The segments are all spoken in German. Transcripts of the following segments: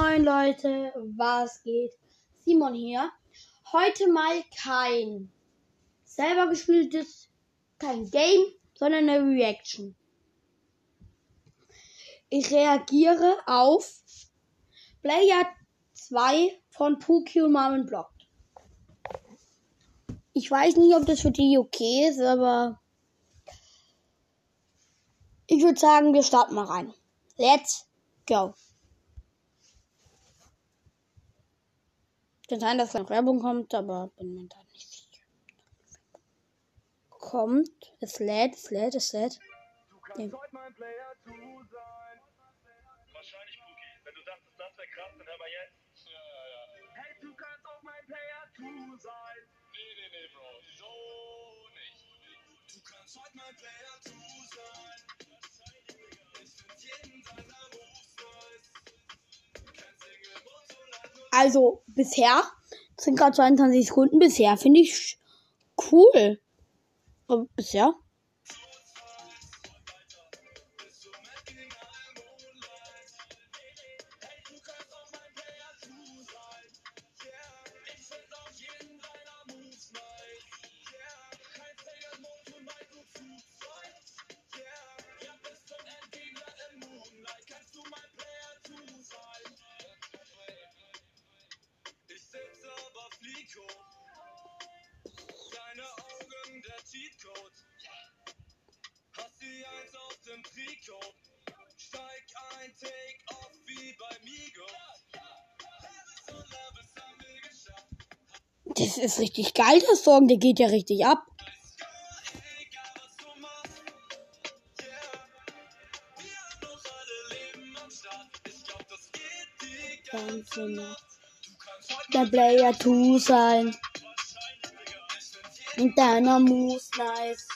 Moin Leute, was geht? Simon hier. Heute mal kein selber gespieltes, kein Game, sondern eine Reaction. Ich reagiere auf Player 2 von Puki und Marvin Blockt. Ich weiß nicht, ob das für die okay ist, aber ich würde sagen, wir starten mal rein. Let's go. Kann sein, dass eine Werbung kommt, aber bin mir da nicht sicher. Kommt, es lädt, es lädt, es lädt. Du kannst heute mein Player 2 sein. Wahrscheinlich, Puki. Wenn du dachtest, das wäre krass, dann hör mal jetzt. Ja, ja, ja. Hey, du kannst auch mein Player 2 sein. Nee, nee, nee, Bro. So nicht. Du kannst heute mein Player 2 sein. Ich find jeden deiner Also, bisher sind gerade 22 Sekunden. Bisher finde ich cool. Aber bisher. Trikot. Steig ein, take off wie bei Migo. Das ist richtig geil, der Song. Der geht ja richtig ab. Der Player 2 sein. Und deiner Moves nice.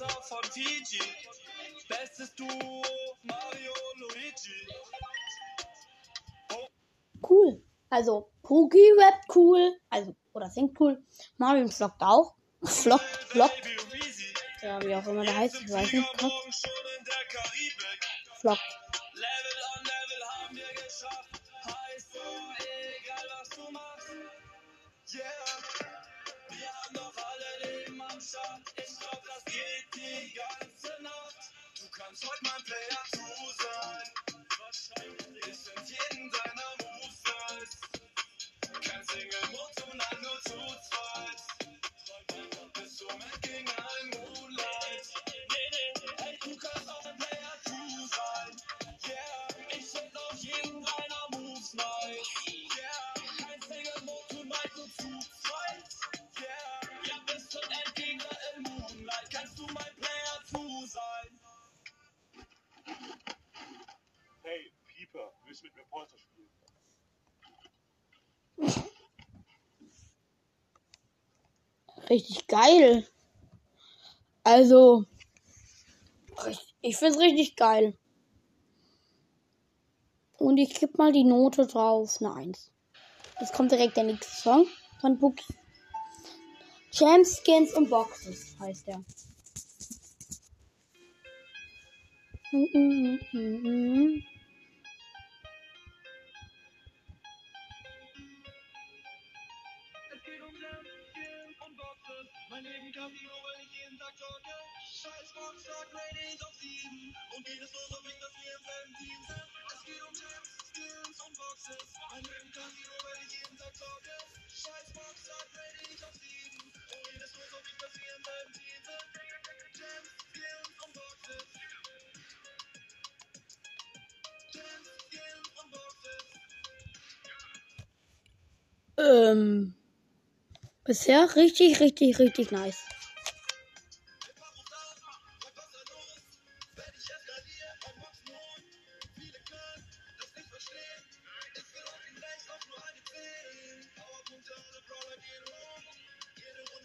Wasser von TG. Bestes Duo, Mario Luigi. Cool. Also, Pugi rappt cool. Also, oder singt cool. Marvin vloggt auch. Baby Weezy. Ja, wie auch immer der heißt. Ich weiß nicht. Flieger morgen schon in der Karibik. Vloggt. Level on Level haben wir geschafft. Heißt so, egal was du machst. Yeah. Wir haben doch alle Leben am Start. Geht die ganze Nacht. Du kannst heute mein Player 2 sein. Wahrscheinlich. Ich find jeden deiner Moves nice. Kein Single und ein nur zu zweit. Bist du mit gegen all Moonlight? Hey, du kannst auch ein Player 2 sein. Yeah, ich find auch jeden deiner Moves nice. Yeah, Richtig geil. Also, ich find's richtig geil. Und ich gebe mal die Note drauf, eine 1. Jetzt kommt direkt der nächste Song von Bookie. Champs, Skins und Boxes heißt der. Es Scheiß Boxtag, Ratings auf 7. Und geht es los, ob ich das wir im selben Team sind. Es geht um Gems, Skills und Boxes. Mein Leben Casino, weil ich jeden Tag zocke. Scheiß Boxtag, Ratings auf 7. Und geht es los, ob ich das wir im selben Team sind. Und Boxes. Gems, Skills und Boxes. Ähm, bisher richtig, richtig, richtig nice.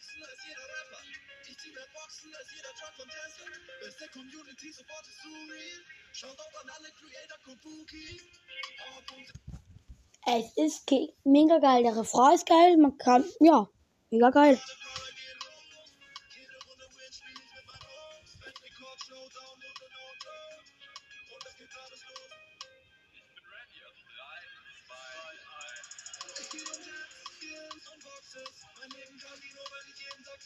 Münzen als jeder Rapper. Ich zieh mehr Boxen als jeder von Tesla. Beste Community, Support ist surreal. Schaut auch an alle Creator. Powerpunkte. Es ist mega geil. Der Refrain ist geil. Man kann, ja, mega geil.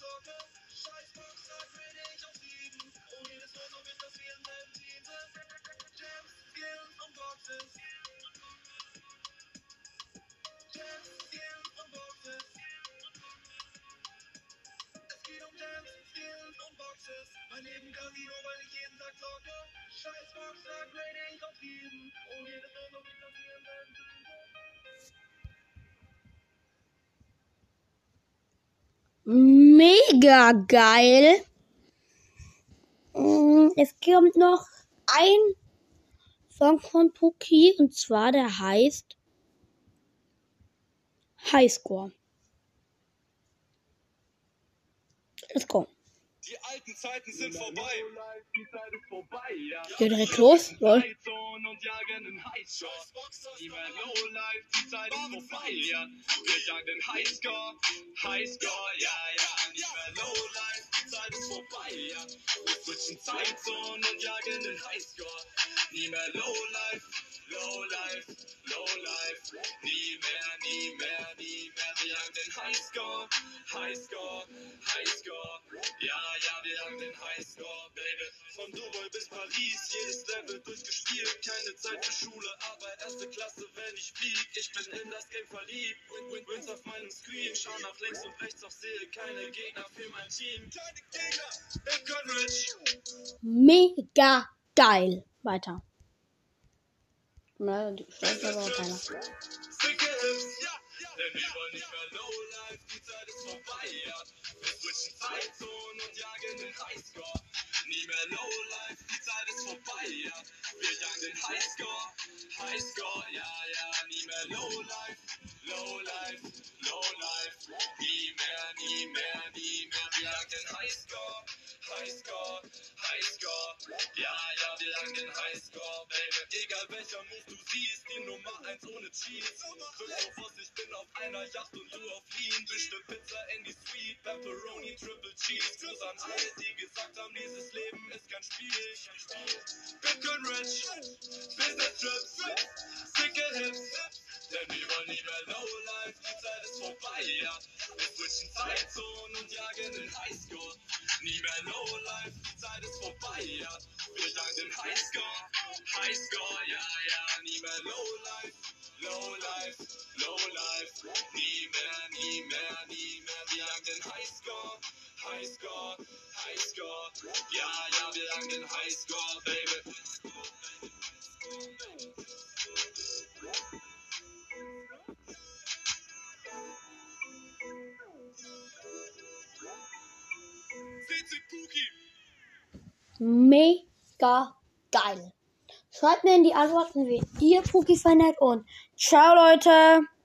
Zocke. Scheiß Boxer, trade ich auf sieben. Und jedes Los auf jeden Fall vier selben Titel. Gems, Skins und Boxes. Gems, Skins und Boxes. Es geht um Gems, Skins und Boxes. Mein Leben Casino, weil ich jeden Tag zocke. Scheiß Boxer, grade ich auf sieben. Und jedes Los auf jeden Fall vier selben Titel. Mega geil. Mm, Es kommt noch ein Song von Puki und zwar der heißt Highscore. Let's go. Die alten Zeiten sind vorbei. Die Zeit ist vorbei, ja. Geht direkt los. Lol. Und jagen den Highscore. Nie mehr Lowlife, die Zeit ist vorbei, ja. Wir jagen den Highscore, Highscore, ja, ja. Nie mehr Lowlife, die Zeit ist vorbei, ja. Wir switchen Zeitzone und jagen den Highscore. Nie mehr den Highscore, Highscore, Highscore. Ja, ja, wir jagen den Highscore, Baby. Von Dubai bis Paris, jedes Level durchgespielt. Keine Zeit für Schule, aber erste Klasse, wenn ich flieg. Ich bin in das Game verliebt. Win, win, wins auf meinem Screen. Schau nach links und rechts, doch sehe keine Gegner für mein Team. Keine Gegner, kann rich. Mega geil. Weiter. Na, die aber auch keiner. Denn wir wollen nicht mehr Lowlife, die Zeit ist vorbei, ja. Wir switchen Zeitzone und jagen den Highscore. Highscore, Highscore. Ja, ja, wir jagen den Highscore, Baby. Egal welcher Move du siehst, die Nummer 1 ohne Cheats. Christophos, ich bin auf einer Yacht und du auf Lean. Bestell Pizza in die Suite, Pepperoni, Triple Cheese. Gruß an alle, die gesagt haben, dieses Leben ist kein Spiel. Bitcoin Rich, Business Trips, dicke Hips. Denn wir mehr Lowlife, die Zeit ist vorbei, ja. Wir switchen Zeitzone und jagen den Highscore. Nie mehr Lowlife, die Zeit ist vorbei, ja. Wir jagen den Highscore, Highscore, ja, ja. Nie mehr Lowlife, Lowlife, Lowlife. Nie mehr, nie mehr, nie mehr. Wir jagen den Highscore, Highscore, Highscore. Ja, ja, wir jagen den Highscore, Baby. Mega geil. Schreibt mir in die Antworten, wie ihr Puki findet und ciao Leute.